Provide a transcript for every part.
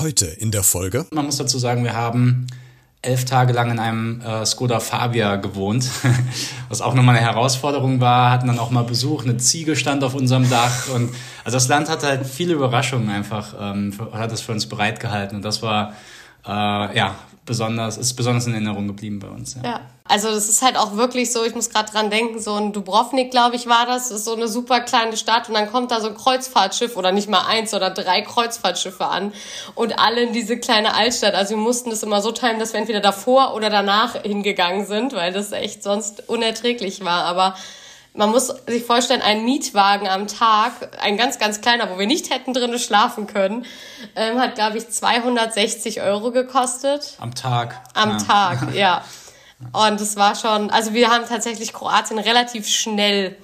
Heute in der Folge. Man muss dazu sagen, wir haben elf Tage lang in einem äh, Skoda Fabia gewohnt, was auch nochmal eine Herausforderung war. Hatten dann auch mal Besuch, eine Ziege stand auf unserem Dach und also das Land hat halt viele Überraschungen einfach, ähm, hat es für uns bereitgehalten und das war äh, ja besonders, ist besonders in Erinnerung geblieben bei uns. Ja. ja. Also das ist halt auch wirklich so, ich muss gerade dran denken, so ein Dubrovnik, glaube ich, war das, ist so eine super kleine Stadt und dann kommt da so ein Kreuzfahrtschiff oder nicht mal eins oder drei Kreuzfahrtschiffe an und alle in diese kleine Altstadt. Also wir mussten das immer so teilen, dass wir entweder davor oder danach hingegangen sind, weil das echt sonst unerträglich war. Aber man muss sich vorstellen, ein Mietwagen am Tag, ein ganz, ganz kleiner, wo wir nicht hätten drinnen schlafen können, ähm, hat, glaube ich, 260 Euro gekostet. Am Tag. Am ja. Tag, ja. Und es war schon, also wir haben tatsächlich Kroatien relativ schnell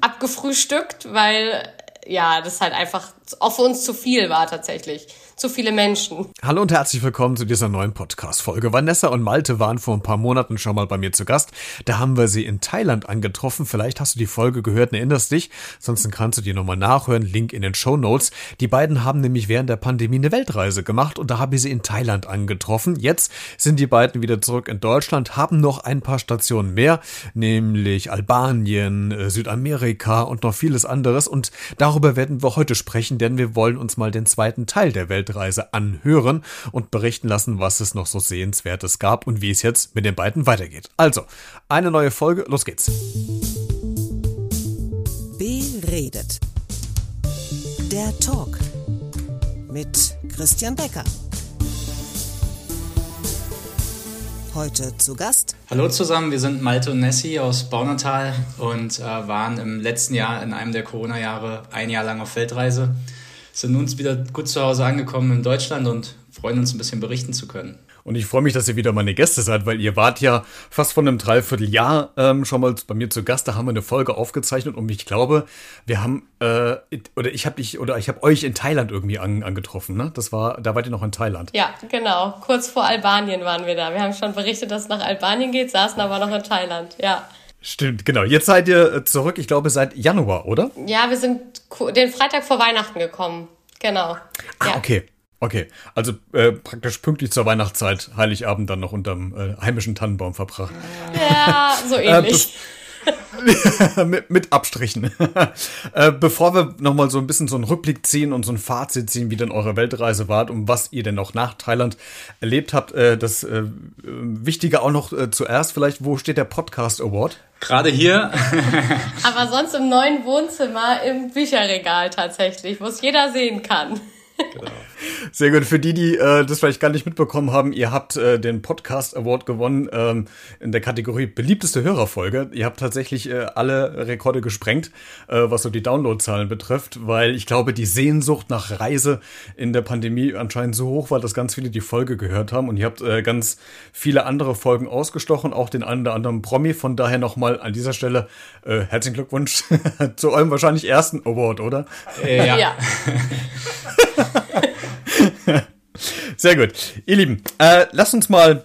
abgefrühstückt, weil ja, das halt einfach auch für uns zu viel war tatsächlich zu viele Menschen. Hallo und herzlich willkommen zu dieser neuen Podcast-Folge. Vanessa und Malte waren vor ein paar Monaten schon mal bei mir zu Gast. Da haben wir sie in Thailand angetroffen. Vielleicht hast du die Folge gehört und erinnerst dich. Sonst kannst du die nochmal nachhören. Link in den Show Notes. Die beiden haben nämlich während der Pandemie eine Weltreise gemacht und da habe ich sie in Thailand angetroffen. Jetzt sind die beiden wieder zurück in Deutschland, haben noch ein paar Stationen mehr, nämlich Albanien, äh, Südamerika und noch vieles anderes. Und darüber werden wir heute sprechen, denn wir wollen uns mal den zweiten Teil der Weltreise anhören und berichten lassen, was es noch so Sehenswertes gab und wie es jetzt mit den beiden weitergeht. Also, eine neue Folge, los geht's. Beredet. Der Talk mit Christian Becker. Heute zu Gast. Hallo zusammen, wir sind Malte und Nessie aus Baunatal und äh, waren im letzten Jahr in einem der Corona-Jahre ein Jahr lang auf Weltreise sind uns wieder gut zu Hause angekommen in Deutschland und freuen uns ein bisschen berichten zu können. Und ich freue mich, dass ihr wieder meine Gäste seid, weil ihr wart ja fast von einem Dreivierteljahr ähm, schon mal bei mir zu Gast. Da haben wir eine Folge aufgezeichnet und ich glaube, wir haben äh, oder ich habe dich oder ich habe euch in Thailand irgendwie an, angetroffen. Ne? Das war, da wart ihr noch in Thailand. Ja, genau. Kurz vor Albanien waren wir da. Wir haben schon berichtet, dass es nach Albanien geht, saßen aber noch in Thailand. Ja. Stimmt, genau. Jetzt seid ihr äh, zurück, ich glaube, seit Januar, oder? Ja, wir sind den Freitag vor Weihnachten gekommen. Genau. Ah, ja. okay. Okay, also äh, praktisch pünktlich zur Weihnachtszeit, Heiligabend dann noch unterm äh, heimischen Tannenbaum verbracht. Ja, so äh, ähnlich. mit, mit, Abstrichen. äh, bevor wir nochmal so ein bisschen so einen Rückblick ziehen und so ein Fazit ziehen, wie denn eure Weltreise wart und was ihr denn noch nach Thailand erlebt habt, äh, das äh, Wichtige auch noch äh, zuerst vielleicht, wo steht der Podcast Award? Gerade hier. Aber sonst im neuen Wohnzimmer im Bücherregal tatsächlich, wo es jeder sehen kann. Genau. Sehr gut. Für die, die äh, das vielleicht gar nicht mitbekommen haben, ihr habt äh, den Podcast Award gewonnen ähm, in der Kategorie beliebteste Hörerfolge. Ihr habt tatsächlich äh, alle Rekorde gesprengt, äh, was so die Downloadzahlen betrifft, weil ich glaube, die Sehnsucht nach Reise in der Pandemie anscheinend so hoch war, dass ganz viele die Folge gehört haben und ihr habt äh, ganz viele andere Folgen ausgestochen, auch den einen oder anderen Promi. Von daher nochmal an dieser Stelle äh, herzlichen Glückwunsch zu eurem wahrscheinlich ersten Award, oder? Äh, ja. ja. Sehr gut. Ihr Lieben, äh, lasst uns mal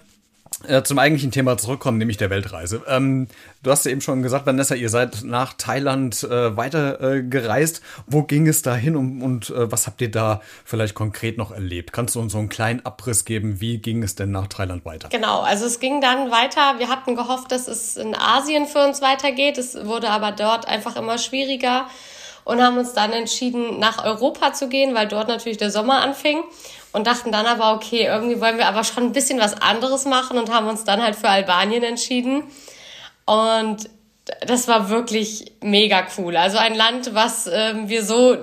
äh, zum eigentlichen Thema zurückkommen, nämlich der Weltreise. Ähm, du hast ja eben schon gesagt, Vanessa, ihr seid nach Thailand äh, weiter äh, gereist. Wo ging es da hin und, und äh, was habt ihr da vielleicht konkret noch erlebt? Kannst du uns so einen kleinen Abriss geben? Wie ging es denn nach Thailand weiter? Genau, also es ging dann weiter. Wir hatten gehofft, dass es in Asien für uns weitergeht. Es wurde aber dort einfach immer schwieriger und haben uns dann entschieden, nach Europa zu gehen, weil dort natürlich der Sommer anfing und dachten dann aber, okay, irgendwie wollen wir aber schon ein bisschen was anderes machen und haben uns dann halt für Albanien entschieden. Und das war wirklich mega cool. Also ein Land, was ähm, wir so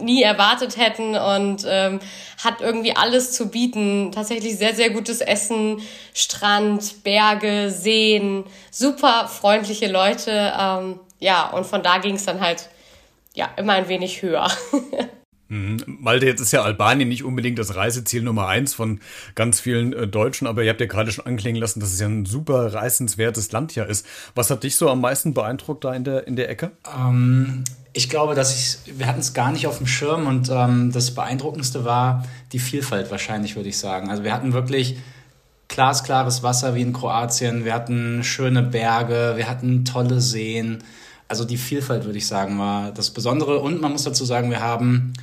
nie erwartet hätten und ähm, hat irgendwie alles zu bieten. Tatsächlich sehr, sehr gutes Essen, Strand, Berge, Seen, super freundliche Leute. Ähm, ja, und von da ging es dann halt ja, immer ein wenig höher. Mhm. Malte, jetzt ist ja Albanien nicht unbedingt das Reiseziel Nummer eins von ganz vielen äh, Deutschen, aber ihr habt ja gerade schon anklingen lassen, dass es ja ein super reisenswertes Land ja ist. Was hat dich so am meisten beeindruckt da in der, in der Ecke? Ähm, ich glaube, dass ich, wir hatten es gar nicht auf dem Schirm und ähm, das Beeindruckendste war die Vielfalt wahrscheinlich, würde ich sagen. Also wir hatten wirklich glasklares Wasser wie in Kroatien, wir hatten schöne Berge, wir hatten tolle Seen also die Vielfalt, würde ich sagen, war das Besondere. Und man muss dazu sagen, wir haben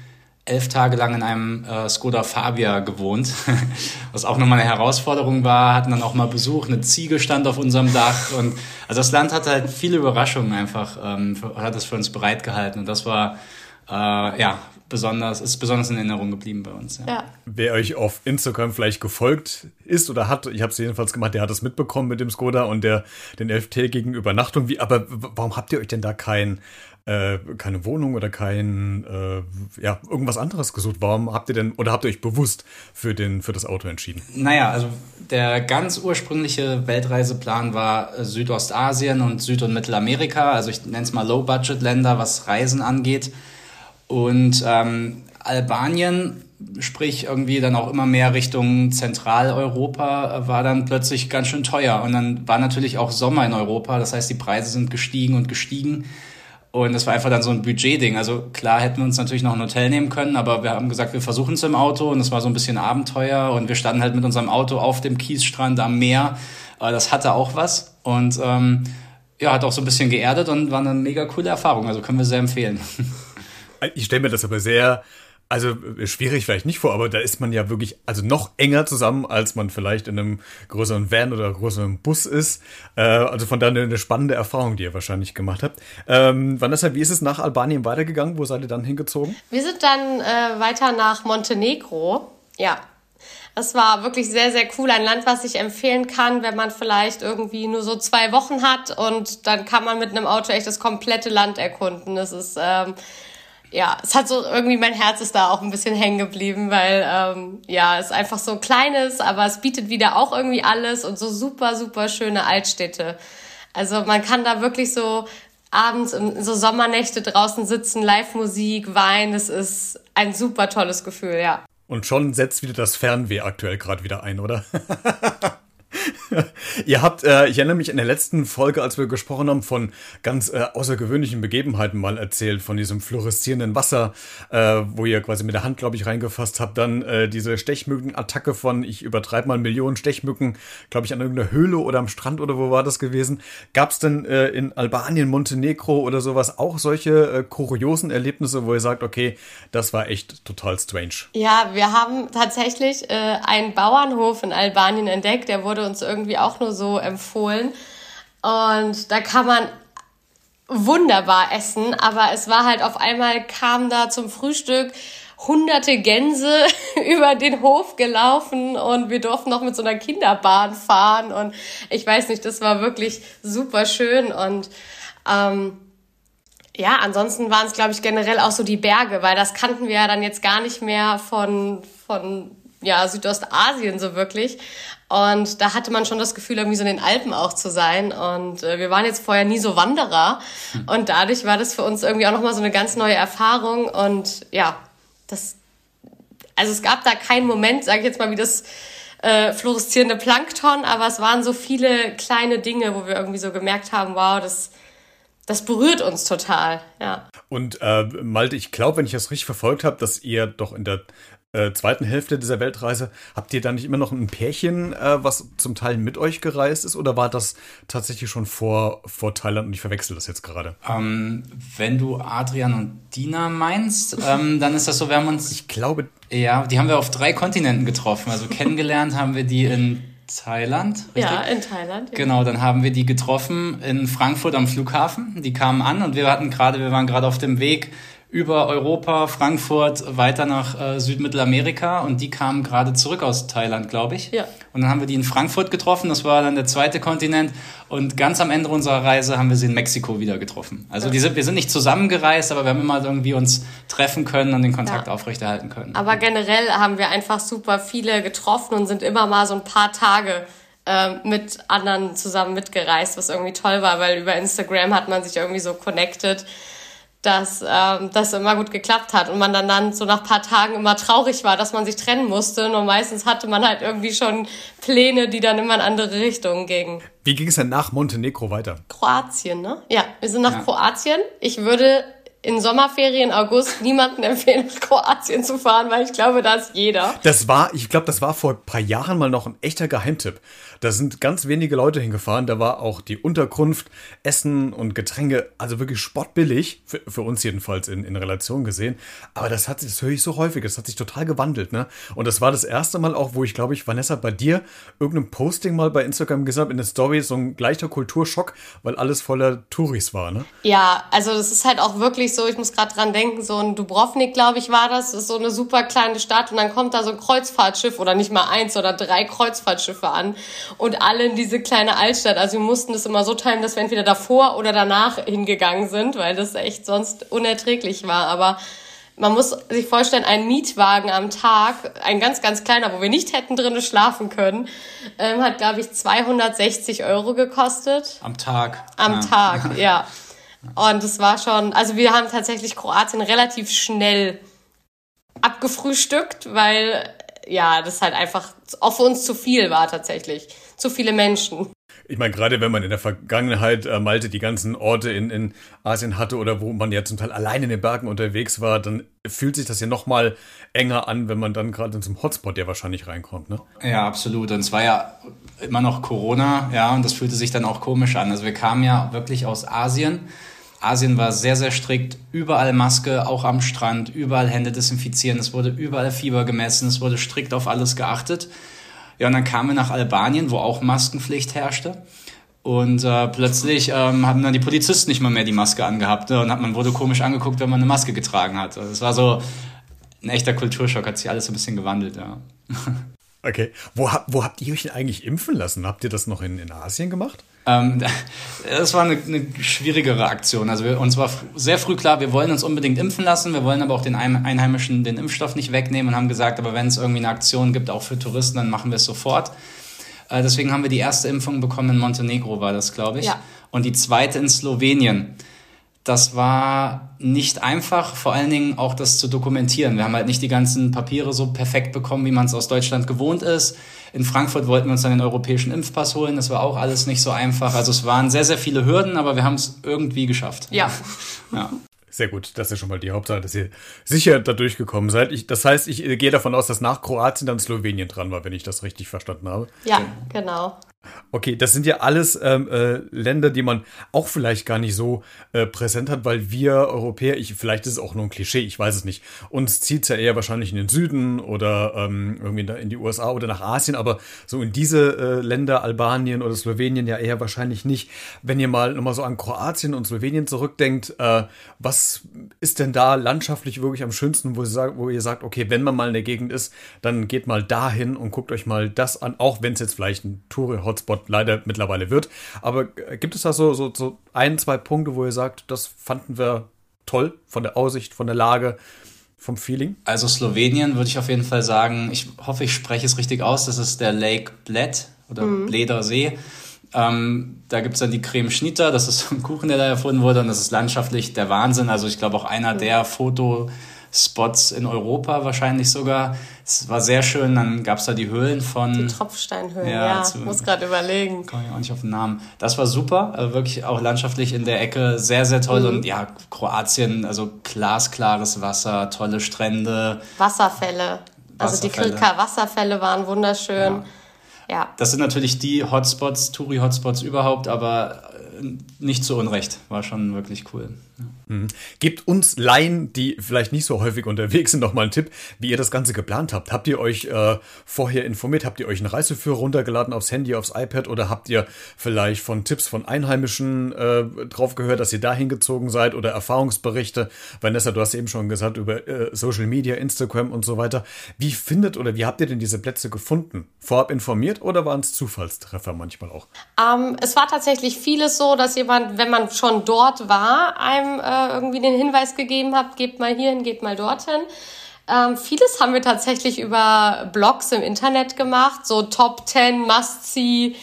elf Tage lang in einem äh, Skoda Fabia gewohnt, was auch nochmal eine Herausforderung war. Hatten dann auch mal Besuch, eine Ziege stand auf unserem Dach und also das Land hatte halt viele Überraschungen einfach, ähm, hat es für uns bereitgehalten und das war äh, ja besonders, ist besonders in Erinnerung geblieben bei uns. Ja. ja. Wer euch auf Instagram vielleicht gefolgt ist oder hat, ich habe es jedenfalls gemacht, der hat es mitbekommen mit dem Skoda und der den elftägigen Übernachtung. Wie, aber warum habt ihr euch denn da kein äh, keine Wohnung oder kein äh, ja irgendwas anderes gesucht? Warum habt ihr denn oder habt ihr euch bewusst für den für das Auto entschieden? Naja, also der ganz ursprüngliche Weltreiseplan war Südostasien und Süd- und Mittelamerika, also ich nenne es mal Low-Budget-Länder, was Reisen angeht. Und ähm, Albanien, sprich irgendwie dann auch immer mehr Richtung Zentraleuropa, war dann plötzlich ganz schön teuer. Und dann war natürlich auch Sommer in Europa, das heißt, die Preise sind gestiegen und gestiegen. Und das war einfach dann so ein Budgetding. Also klar hätten wir uns natürlich noch ein Hotel nehmen können, aber wir haben gesagt, wir versuchen es im Auto und es war so ein bisschen Abenteuer und wir standen halt mit unserem Auto auf dem Kiesstrand am Meer. Aber das hatte auch was und ähm, ja, hat auch so ein bisschen geerdet und war eine mega coole Erfahrung. Also können wir sehr empfehlen. Ich stelle mir das aber sehr, also äh, schwierig vielleicht nicht vor, aber da ist man ja wirklich also noch enger zusammen, als man vielleicht in einem größeren Van oder größeren Bus ist. Äh, also von daher eine spannende Erfahrung, die ihr wahrscheinlich gemacht habt. Ähm, Vanessa, wie ist es nach Albanien weitergegangen? Wo seid ihr dann hingezogen? Wir sind dann äh, weiter nach Montenegro. Ja, das war wirklich sehr, sehr cool. Ein Land, was ich empfehlen kann, wenn man vielleicht irgendwie nur so zwei Wochen hat und dann kann man mit einem Auto echt das komplette Land erkunden. Das ist ähm, ja, es hat so irgendwie mein Herz ist da auch ein bisschen hängen geblieben, weil ähm, ja, es einfach so klein ist, aber es bietet wieder auch irgendwie alles und so super, super schöne Altstädte. Also man kann da wirklich so abends in so Sommernächte draußen sitzen, Live-Musik, Wein, es ist ein super tolles Gefühl, ja. Und schon setzt wieder das Fernweh aktuell gerade wieder ein, oder? Ihr habt, äh, ich erinnere mich in der letzten Folge, als wir gesprochen haben, von ganz äh, außergewöhnlichen Begebenheiten mal erzählt, von diesem fluoreszierenden Wasser, äh, wo ihr quasi mit der Hand, glaube ich, reingefasst habt. Dann äh, diese Stechmückenattacke von, ich übertreibe mal Millionen Stechmücken, glaube ich, an irgendeiner Höhle oder am Strand oder wo war das gewesen? Gab es denn äh, in Albanien, Montenegro oder sowas auch solche äh, kuriosen Erlebnisse, wo ihr sagt, okay, das war echt total strange? Ja, wir haben tatsächlich einen Bauernhof in Albanien entdeckt, der wurde wurde uns irgendwie auch nur so empfohlen. Und da kann man wunderbar essen, aber es war halt auf einmal kam da zum Frühstück hunderte Gänse über den Hof gelaufen und wir durften noch mit so einer Kinderbahn fahren und ich weiß nicht, das war wirklich super schön und ähm, ja, ansonsten waren es, glaube ich, generell auch so die Berge, weil das kannten wir ja dann jetzt gar nicht mehr von, von ja, Südostasien so wirklich. Und da hatte man schon das Gefühl, irgendwie so in den Alpen auch zu sein. Und äh, wir waren jetzt vorher nie so Wanderer. Und dadurch war das für uns irgendwie auch nochmal so eine ganz neue Erfahrung. Und ja, das, also es gab da keinen Moment, sage ich jetzt mal, wie das äh, fluoreszierende Plankton, aber es waren so viele kleine Dinge, wo wir irgendwie so gemerkt haben, wow, das, das berührt uns total, ja. Und äh, Malte, ich glaube, wenn ich das richtig verfolgt habe, dass ihr doch in der äh, zweiten Hälfte dieser Weltreise, habt ihr da nicht immer noch ein Pärchen, äh, was zum Teil mit euch gereist ist, oder war das tatsächlich schon vor, vor Thailand und ich verwechsel das jetzt gerade? Ähm, wenn du Adrian und Dina meinst, ähm, dann ist das so, wir haben uns. Ich glaube. Ja, die haben wir auf drei Kontinenten getroffen. Also kennengelernt haben wir die in Thailand. Richtig? Ja, in Thailand. Ja. Genau, dann haben wir die getroffen in Frankfurt am Flughafen. Die kamen an und wir hatten gerade, wir waren gerade auf dem Weg über Europa, Frankfurt, weiter nach äh, Südmittelamerika und die kamen gerade zurück aus Thailand, glaube ich. Ja. Und dann haben wir die in Frankfurt getroffen, das war dann der zweite Kontinent und ganz am Ende unserer Reise haben wir sie in Mexiko wieder getroffen. Also ja. die sind, wir sind nicht zusammengereist, aber wir haben immer irgendwie uns treffen können und den Kontakt ja. aufrechterhalten können. Aber generell haben wir einfach super viele getroffen und sind immer mal so ein paar Tage äh, mit anderen zusammen mitgereist, was irgendwie toll war, weil über Instagram hat man sich irgendwie so connected dass ähm, das immer gut geklappt hat und man dann, dann so nach paar Tagen immer traurig war, dass man sich trennen musste. Und meistens hatte man halt irgendwie schon Pläne, die dann immer in andere Richtungen gingen. Wie ging es denn nach Montenegro weiter? Kroatien, ne? Ja, wir sind nach ja. Kroatien. Ich würde in Sommerferien, August, niemanden empfehlen, nach Kroatien zu fahren, weil ich glaube, da ist jeder. Das war, ich glaube, das war vor ein paar Jahren mal noch ein echter Geheimtipp. Da sind ganz wenige Leute hingefahren. Da war auch die Unterkunft, Essen und Getränke, also wirklich spottbillig, für, für uns jedenfalls in, in Relation gesehen. Aber das hat sich, das höre ich so häufig, das hat sich total gewandelt, ne? Und das war das erste Mal auch, wo ich, glaube ich, Vanessa, bei dir irgendeinem Posting mal bei Instagram gesagt habe, in der Story so ein gleicher Kulturschock, weil alles voller Touris war, ne? Ja, also das ist halt auch wirklich so, ich muss gerade dran denken, so ein Dubrovnik, glaube ich, war das, das ist so eine super kleine Stadt und dann kommt da so ein Kreuzfahrtschiff oder nicht mal eins oder drei Kreuzfahrtschiffe an und alle in diese kleine Altstadt. Also wir mussten das immer so teilen, dass wir entweder davor oder danach hingegangen sind, weil das echt sonst unerträglich war. Aber man muss sich vorstellen, ein Mietwagen am Tag, ein ganz, ganz kleiner, wo wir nicht hätten drinnen schlafen können, ähm, hat, glaube ich, 260 Euro gekostet. Am Tag. Am ja. Tag, ja. Und es war schon, also wir haben tatsächlich Kroatien relativ schnell abgefrühstückt, weil ja, das halt einfach auch für uns zu viel war tatsächlich. Zu viele Menschen. Ich meine, gerade wenn man in der Vergangenheit äh, Malte die ganzen Orte in, in Asien hatte oder wo man ja zum Teil allein in den Bergen unterwegs war, dann fühlt sich das ja noch mal enger an, wenn man dann gerade in so einem Hotspot ja wahrscheinlich reinkommt, ne? Ja, absolut. Und es war ja immer noch Corona, ja, und das fühlte sich dann auch komisch an. Also wir kamen ja wirklich aus Asien Asien war sehr, sehr strikt. Überall Maske, auch am Strand, überall Hände desinfizieren. Es wurde überall Fieber gemessen, es wurde strikt auf alles geachtet. Ja, und dann kamen wir nach Albanien, wo auch Maskenpflicht herrschte. Und äh, plötzlich ähm, haben dann die Polizisten nicht mal mehr die Maske angehabt. Ne? Und hat, man wurde komisch angeguckt, wenn man eine Maske getragen hat. Also es war so ein echter Kulturschock, hat sich alles ein bisschen gewandelt, ja. Okay. Wo, wo habt ihr euch denn eigentlich impfen lassen? Habt ihr das noch in, in Asien gemacht? Ähm, das war eine, eine schwierigere Aktion. Also wir, uns war sehr früh klar, wir wollen uns unbedingt impfen lassen, wir wollen aber auch den Einheimischen den Impfstoff nicht wegnehmen und haben gesagt, aber wenn es irgendwie eine Aktion gibt, auch für Touristen, dann machen wir es sofort. Äh, deswegen haben wir die erste Impfung bekommen in Montenegro, war das, glaube ich. Ja. Und die zweite in Slowenien. Das war nicht einfach, vor allen Dingen auch das zu dokumentieren. Wir haben halt nicht die ganzen Papiere so perfekt bekommen, wie man es aus Deutschland gewohnt ist. In Frankfurt wollten wir uns dann den europäischen Impfpass holen. Das war auch alles nicht so einfach. Also es waren sehr, sehr viele Hürden, aber wir haben es irgendwie geschafft. Ja. ja. Sehr gut, das ist schon mal die Hauptsache, dass ihr sicher da durchgekommen seid. Ich, das heißt, ich gehe davon aus, dass nach Kroatien dann Slowenien dran war, wenn ich das richtig verstanden habe. Ja, genau. Okay, das sind ja alles ähm, äh, Länder, die man auch vielleicht gar nicht so äh, präsent hat, weil wir Europäer, ich, vielleicht ist es auch nur ein Klischee, ich weiß es nicht. Uns zieht es ja eher wahrscheinlich in den Süden oder ähm, irgendwie in die USA oder nach Asien, aber so in diese äh, Länder, Albanien oder Slowenien ja eher wahrscheinlich nicht. Wenn ihr mal nochmal so an Kroatien und Slowenien zurückdenkt, äh, was ist denn da landschaftlich wirklich am schönsten, wo, sagt, wo ihr sagt, okay, wenn man mal in der Gegend ist, dann geht mal dahin und guckt euch mal das an, auch wenn es jetzt vielleicht ein Tour Hotspot leider mittlerweile wird. Aber gibt es da so, so, so ein, zwei Punkte, wo ihr sagt, das fanden wir toll von der Aussicht, von der Lage, vom Feeling? Also Slowenien würde ich auf jeden Fall sagen, ich hoffe, ich spreche es richtig aus, das ist der Lake Bled oder mhm. Bleder See. Ähm, da gibt es dann die Creme Schnitter, das ist ein Kuchen, der da erfunden wurde und das ist landschaftlich der Wahnsinn. Also ich glaube auch einer mhm. der Foto- Spots in Europa wahrscheinlich sogar. Es war sehr schön. Dann gab es da die Höhlen von. Die Tropfsteinhöhlen, ja. ja zu, muss gerade überlegen. Komme ich auch nicht auf den Namen. Das war super. Also wirklich auch landschaftlich in der Ecke sehr, sehr toll. Mhm. Und ja, Kroatien, also glasklares Wasser, tolle Strände. Wasserfälle. Also die Krilka Wasserfälle waren wunderschön. Ja. ja. Das sind natürlich die Hotspots, Touri-Hotspots überhaupt, aber nicht zu Unrecht. War schon wirklich cool. Ja. Mhm. Gebt uns Laien, die vielleicht nicht so häufig unterwegs sind, noch mal einen Tipp, wie ihr das Ganze geplant habt. Habt ihr euch äh, vorher informiert? Habt ihr euch einen Reiseführer runtergeladen aufs Handy, aufs iPad oder habt ihr vielleicht von Tipps von Einheimischen äh, drauf gehört, dass ihr da hingezogen seid oder Erfahrungsberichte? Vanessa, du hast eben schon gesagt über äh, Social Media, Instagram und so weiter. Wie findet oder wie habt ihr denn diese Plätze gefunden? Vorab informiert oder waren es Zufallstreffer manchmal auch? Ähm, es war tatsächlich vieles so, dass jemand, wenn man schon dort war, einem äh, irgendwie den Hinweis gegeben habt, gebt mal hierhin, geht mal dorthin. Ähm, vieles haben wir tatsächlich über Blogs im Internet gemacht, so Top 10 Must-See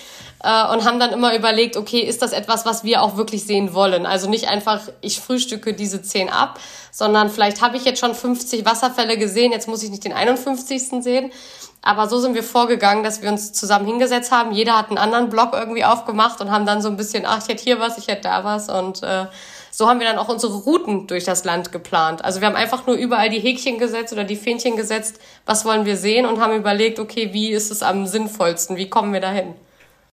äh, und haben dann immer überlegt, okay, ist das etwas, was wir auch wirklich sehen wollen? Also nicht einfach, ich frühstücke diese 10 ab, sondern vielleicht habe ich jetzt schon 50 Wasserfälle gesehen, jetzt muss ich nicht den 51. sehen. Aber so sind wir vorgegangen, dass wir uns zusammen hingesetzt haben. Jeder hat einen anderen Blog irgendwie aufgemacht und haben dann so ein bisschen, ach, ich hätte hier was, ich hätte da was und äh, so haben wir dann auch unsere Routen durch das Land geplant. Also wir haben einfach nur überall die Häkchen gesetzt oder die Fähnchen gesetzt, was wollen wir sehen und haben überlegt, okay, wie ist es am sinnvollsten, wie kommen wir dahin?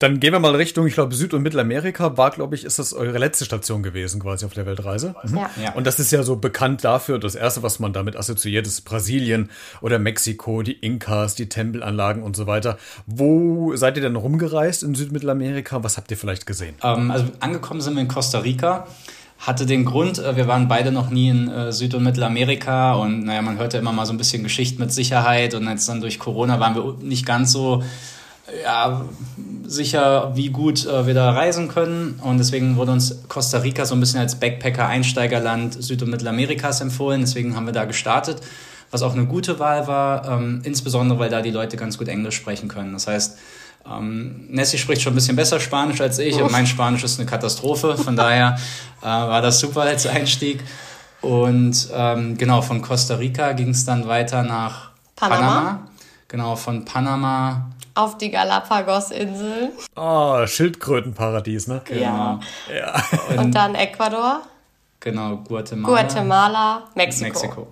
Dann gehen wir mal Richtung, ich glaube, Süd- und Mittelamerika war, glaube ich, ist das eure letzte Station gewesen, quasi auf der Weltreise. Mhm. Ja. Und das ist ja so bekannt dafür, das erste, was man damit assoziiert, ist Brasilien oder Mexiko, die Inkas, die Tempelanlagen und so weiter. Wo seid ihr denn rumgereist in Südmittelamerika? Was habt ihr vielleicht gesehen? Ähm, also angekommen sind wir in Costa Rica hatte den Grund, äh, wir waren beide noch nie in äh, Süd- und Mittelamerika und naja, man hörte immer mal so ein bisschen Geschichten mit Sicherheit und jetzt dann durch Corona waren wir nicht ganz so ja, sicher, wie gut äh, wir da reisen können. Und deswegen wurde uns Costa Rica so ein bisschen als Backpacker-Einsteigerland Süd- und Mittelamerikas empfohlen. Deswegen haben wir da gestartet, was auch eine gute Wahl war, ähm, insbesondere weil da die Leute ganz gut Englisch sprechen können. Das heißt, ähm, Nessie spricht schon ein bisschen besser Spanisch als ich und mein Spanisch ist eine Katastrophe. Von daher äh, war das super als Einstieg. Und ähm, genau, von Costa Rica ging es dann weiter nach Panama. Panama. Genau, von Panama auf die Galapagos-Inseln. Oh, Schildkrötenparadies, ne? Genau. Ja. Und dann Ecuador. Genau, Guatemala. Guatemala, Mexiko. Mexiko.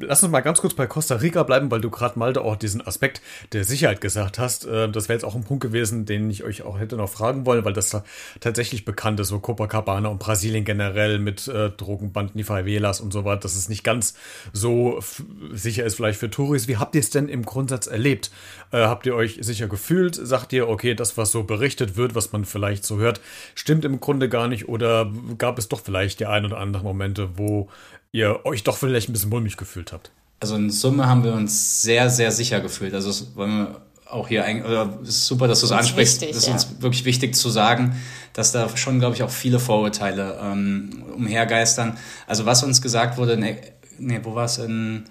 Lass uns mal ganz kurz bei Costa Rica bleiben, weil du gerade mal auch diesen Aspekt der Sicherheit gesagt hast. Äh, das wäre jetzt auch ein Punkt gewesen, den ich euch auch hätte noch fragen wollen, weil das da tatsächlich bekannt ist, so Copacabana und Brasilien generell mit äh, Drogenbanden, die Favelas und so weiter, dass es nicht ganz so sicher ist vielleicht für Touris. Wie habt ihr es denn im Grundsatz erlebt? Äh, habt ihr euch sicher gefühlt? Sagt ihr, okay, das, was so berichtet wird, was man vielleicht so hört, stimmt im Grunde gar nicht? Oder gab es doch vielleicht die ein oder andere Momente, wo ihr euch doch vielleicht ein bisschen mulmig gefühlt habt? Also in Summe haben wir uns sehr, sehr sicher gefühlt. Also es wollen wir auch hier eigentlich, es ist super, dass du es das ansprichst. Wichtig, das ist ja. uns wirklich wichtig zu sagen, dass da schon, glaube ich, auch viele Vorurteile ähm, umhergeistern. Also was uns gesagt wurde, ne, nee, wo war es in,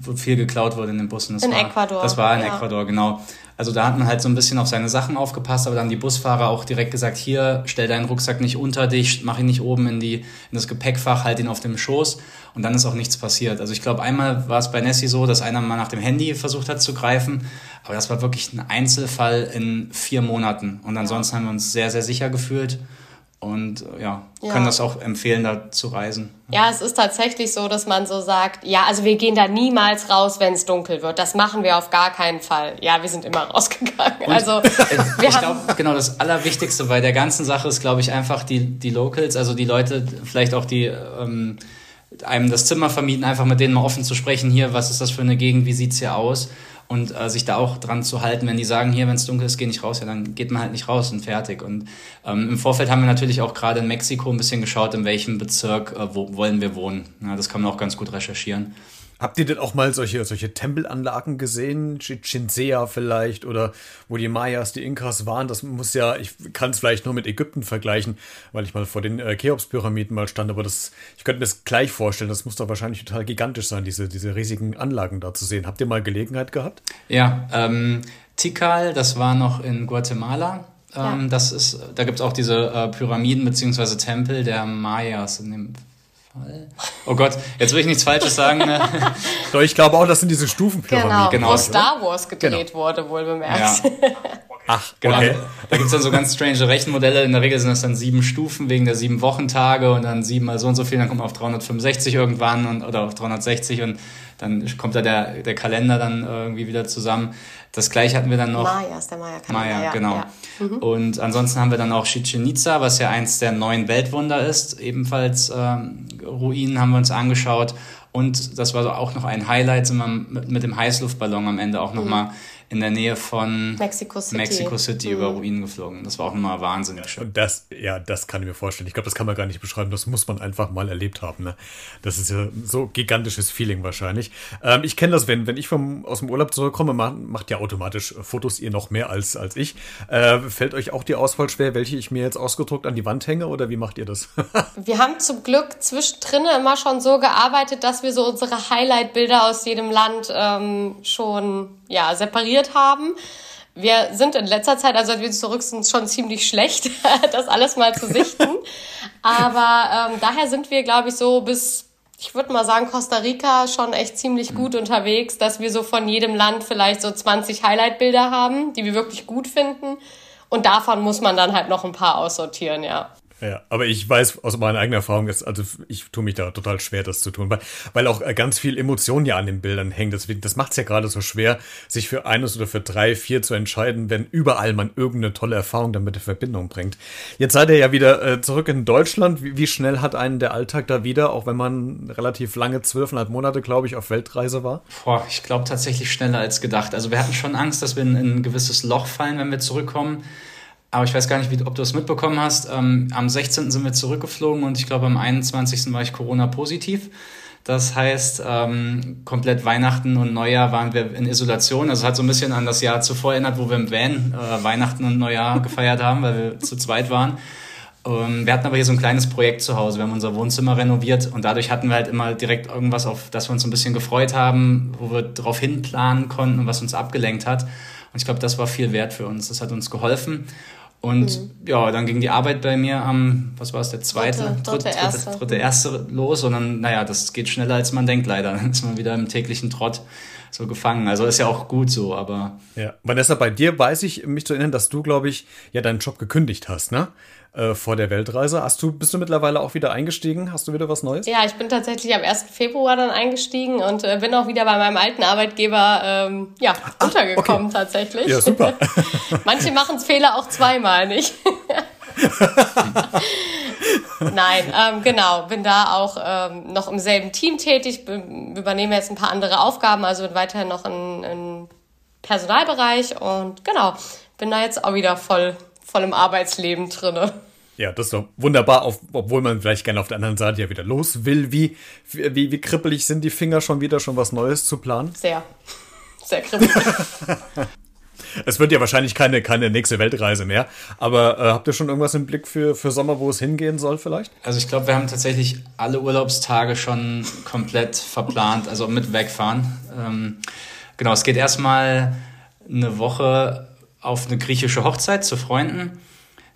wo viel geklaut wurde in den Bussen. Das in war, Ecuador. Das war in ja. Ecuador, genau. Also da hat man halt so ein bisschen auf seine Sachen aufgepasst, aber dann die Busfahrer auch direkt gesagt, hier, stell deinen Rucksack nicht unter dich, mach ihn nicht oben in, die, in das Gepäckfach, halt ihn auf dem Schoß. Und dann ist auch nichts passiert. Also ich glaube, einmal war es bei Nessie so, dass einer mal nach dem Handy versucht hat zu greifen, aber das war wirklich ein Einzelfall in vier Monaten. Und ansonsten haben wir uns sehr, sehr sicher gefühlt und äh, ja, ja, können das auch empfehlen, da zu reisen. Ja, es ist tatsächlich so, dass man so sagt, ja, also wir gehen da niemals raus, wenn es dunkel wird. Das machen wir auf gar keinen Fall. Ja, wir sind immer rausgegangen. Und also wir ich glaube, genau das Allerwichtigste bei der ganzen Sache ist, glaube ich, einfach die die Locals, also die Leute, vielleicht auch die ähm, einem das Zimmer vermieten, einfach mit denen mal offen zu sprechen. Hier, was ist das für eine Gegend? Wie sieht's hier aus? Und äh, sich da auch dran zu halten, wenn die sagen, hier, wenn es dunkel ist, geh nicht raus, ja, dann geht man halt nicht raus und fertig. Und ähm, im Vorfeld haben wir natürlich auch gerade in Mexiko ein bisschen geschaut, in welchem Bezirk äh, wo wollen wir wohnen. Ja, das kann man auch ganz gut recherchieren. Habt ihr denn auch mal solche, solche Tempelanlagen gesehen? Chinsea vielleicht oder wo die Mayas, die Inkas waren? Das muss ja, ich kann es vielleicht nur mit Ägypten vergleichen, weil ich mal vor den äh, Cheops-Pyramiden mal stand, aber das, ich könnte mir das gleich vorstellen, das muss doch wahrscheinlich total gigantisch sein, diese, diese riesigen Anlagen da zu sehen. Habt ihr mal Gelegenheit gehabt? Ja, ähm, Tikal, das war noch in Guatemala. Ja. Ähm, das ist, da gibt es auch diese äh, Pyramiden bzw. Tempel der Mayas in dem Oh Gott, jetzt will ich nichts Falsches sagen. Ne? Doch, ich glaube auch, das sind diese Stufenpyramiden. Genau, genau. wo Star Wars gedreht genau. wurde, wohl bemerkt. Ja. Ach, genau. Okay. Da gibt's dann so ganz strange Rechenmodelle. In der Regel sind das dann sieben Stufen wegen der sieben Wochentage und dann sieben mal so und so viel. Dann kommt man auf 365 irgendwann und, oder auf 360 und dann kommt da der, der Kalender dann irgendwie wieder zusammen. Das gleiche hatten wir dann noch. Maya ist der Maya-Kalender. Maya, ja, genau. Ja. Mhm. Und ansonsten haben wir dann auch Chichen Itza, was ja eins der neuen Weltwunder ist. Ebenfalls ähm, Ruinen haben wir uns angeschaut. Und das war auch noch ein Highlight, sind wir mit, mit dem Heißluftballon am Ende auch nochmal mhm in der Nähe von Mexico City, Mexico City mhm. über Ruinen geflogen. Das war auch nochmal wahnsinnig schön. Und das, ja, das kann ich mir vorstellen. Ich glaube, das kann man gar nicht beschreiben. Das muss man einfach mal erlebt haben. Ne? Das ist ja so gigantisches Feeling wahrscheinlich. Ähm, ich kenne das, wenn, wenn ich vom, aus dem Urlaub zurückkomme, macht, macht ja automatisch Fotos ihr noch mehr als, als ich. Äh, fällt euch auch die Auswahl schwer, welche ich mir jetzt ausgedruckt an die Wand hänge oder wie macht ihr das? wir haben zum Glück zwischendrin immer schon so gearbeitet, dass wir so unsere Highlight-Bilder aus jedem Land ähm, schon ja, separiert haben. Wir sind in letzter Zeit, also als wir zurück sind, schon ziemlich schlecht, das alles mal zu sichten. Aber ähm, daher sind wir, glaube ich, so bis, ich würde mal sagen, Costa Rica schon echt ziemlich gut unterwegs, dass wir so von jedem Land vielleicht so 20 Highlight-Bilder haben, die wir wirklich gut finden. Und davon muss man dann halt noch ein paar aussortieren, ja. Ja, aber ich weiß aus meiner eigenen Erfahrung, dass, also ich tue mich da total schwer, das zu tun, weil, weil auch äh, ganz viel Emotion ja an den Bildern hängt. Deswegen, das macht es ja gerade so schwer, sich für eines oder für drei, vier zu entscheiden, wenn überall man irgendeine tolle Erfahrung damit in Verbindung bringt. Jetzt seid ihr ja wieder äh, zurück in Deutschland. Wie, wie, schnell hat einen der Alltag da wieder, auch wenn man relativ lange, zwölfeinhalb Monate, glaube ich, auf Weltreise war? Boah, ich glaube tatsächlich schneller als gedacht. Also wir hatten schon Angst, dass wir in, in ein gewisses Loch fallen, wenn wir zurückkommen. Aber ich weiß gar nicht, wie, ob du es mitbekommen hast. Ähm, am 16. sind wir zurückgeflogen und ich glaube, am 21. war ich Corona-positiv. Das heißt, ähm, komplett Weihnachten und Neujahr waren wir in Isolation. Also hat so ein bisschen an das Jahr zuvor erinnert, wo wir im Van äh, Weihnachten und Neujahr gefeiert haben, weil wir zu zweit waren. Ähm, wir hatten aber hier so ein kleines Projekt zu Hause. Wir haben unser Wohnzimmer renoviert und dadurch hatten wir halt immer direkt irgendwas, auf das wir uns ein bisschen gefreut haben, wo wir darauf hinplanen konnten und was uns abgelenkt hat. Und ich glaube, das war viel wert für uns. Das hat uns geholfen. Und mhm. ja, dann ging die Arbeit bei mir am, was war es, der zweite, dritte, dritte, dritte, erste. dritte, erste los. Und dann, naja, das geht schneller, als man denkt, leider. Dann ist man wieder im täglichen Trott so gefangen. Also ist ja auch gut so, aber. Ja, Vanessa, bei dir weiß ich mich zu erinnern, dass du, glaube ich, ja deinen Job gekündigt hast, ne? Äh, vor der Weltreise. Hast du, bist du mittlerweile auch wieder eingestiegen? Hast du wieder was Neues? Ja, ich bin tatsächlich am 1. Februar dann eingestiegen und äh, bin auch wieder bei meinem alten Arbeitgeber ähm, ja, Ach, untergekommen okay. tatsächlich. Ja, super. Manche machen es Fehler auch zweimal, nicht? Nein, ähm, genau, bin da auch ähm, noch im selben Team tätig, übernehme jetzt ein paar andere Aufgaben, also bin weiterhin noch im Personalbereich und genau, bin da jetzt auch wieder voll voll im Arbeitsleben drinne. Ja, das ist doch wunderbar, auf, obwohl man vielleicht gerne auf der anderen Seite ja wieder los will. Wie, wie, wie kribbelig sind die Finger schon wieder, schon was Neues zu planen? Sehr. Sehr kribbelig. es wird ja wahrscheinlich keine, keine nächste Weltreise mehr. Aber äh, habt ihr schon irgendwas im Blick für, für Sommer, wo es hingehen soll vielleicht? Also ich glaube, wir haben tatsächlich alle Urlaubstage schon komplett verplant, also mit wegfahren. Ähm, genau, es geht erstmal eine Woche auf eine griechische Hochzeit zu Freunden.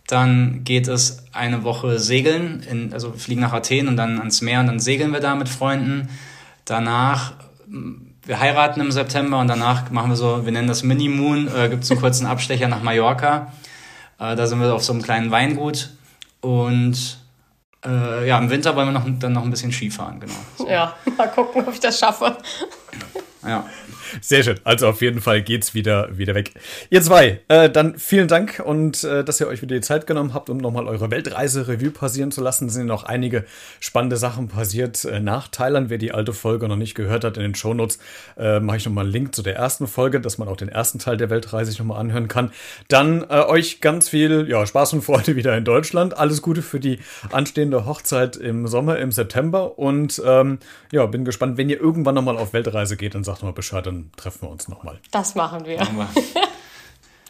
Dann geht es eine Woche segeln, in, also fliegen nach Athen und dann ans Meer und dann segeln wir da mit Freunden. Danach, wir heiraten im September und danach machen wir so, wir nennen das Mini-Moon, äh, gibt es einen kurzen Abstecher nach Mallorca. Äh, da sind wir auf so einem kleinen Weingut und äh, ja, im Winter wollen wir noch, dann noch ein bisschen Skifahren, genau. So. Ja, mal gucken, ob ich das schaffe. Ja. Sehr schön. Also auf jeden Fall geht's wieder, wieder weg. Ihr zwei, äh, dann vielen Dank und äh, dass ihr euch wieder die Zeit genommen habt, um nochmal eure Weltreise-Revue passieren zu lassen. Es sind noch einige spannende Sachen passiert äh, nach Thailand. Wer die alte Folge noch nicht gehört hat, in den Shownotes äh, mache ich nochmal einen Link zu der ersten Folge, dass man auch den ersten Teil der Weltreise sich nochmal anhören kann. Dann äh, euch ganz viel ja, Spaß und Freude wieder in Deutschland. Alles Gute für die anstehende Hochzeit im Sommer, im September. Und ähm, ja, bin gespannt, wenn ihr irgendwann nochmal auf Weltreise geht, dann sagt mal Bescheid, dann treffen wir uns nochmal. Das machen wir. Machen wir.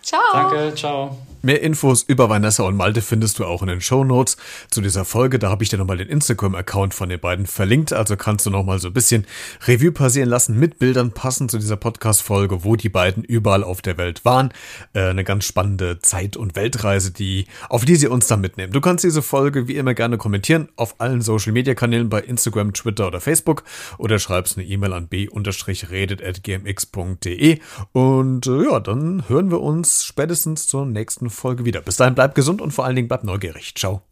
Ciao. Danke, ciao. Mehr Infos über Vanessa und Malte findest du auch in den Show Notes zu dieser Folge. Da habe ich dir nochmal den Instagram-Account von den beiden verlinkt. Also kannst du nochmal so ein bisschen Revue passieren lassen mit Bildern passend zu dieser Podcast-Folge, wo die beiden überall auf der Welt waren. Äh, eine ganz spannende Zeit- und Weltreise, die, auf die sie uns dann mitnehmen. Du kannst diese Folge wie immer gerne kommentieren auf allen Social-Media-Kanälen bei Instagram, Twitter oder Facebook oder schreibst eine E-Mail an b-redet.gmx.de und äh, ja, dann hören wir spätestens zur nächsten Folge wieder. Bis dahin bleibt gesund und vor allen Dingen bleibt neugierig. Ciao.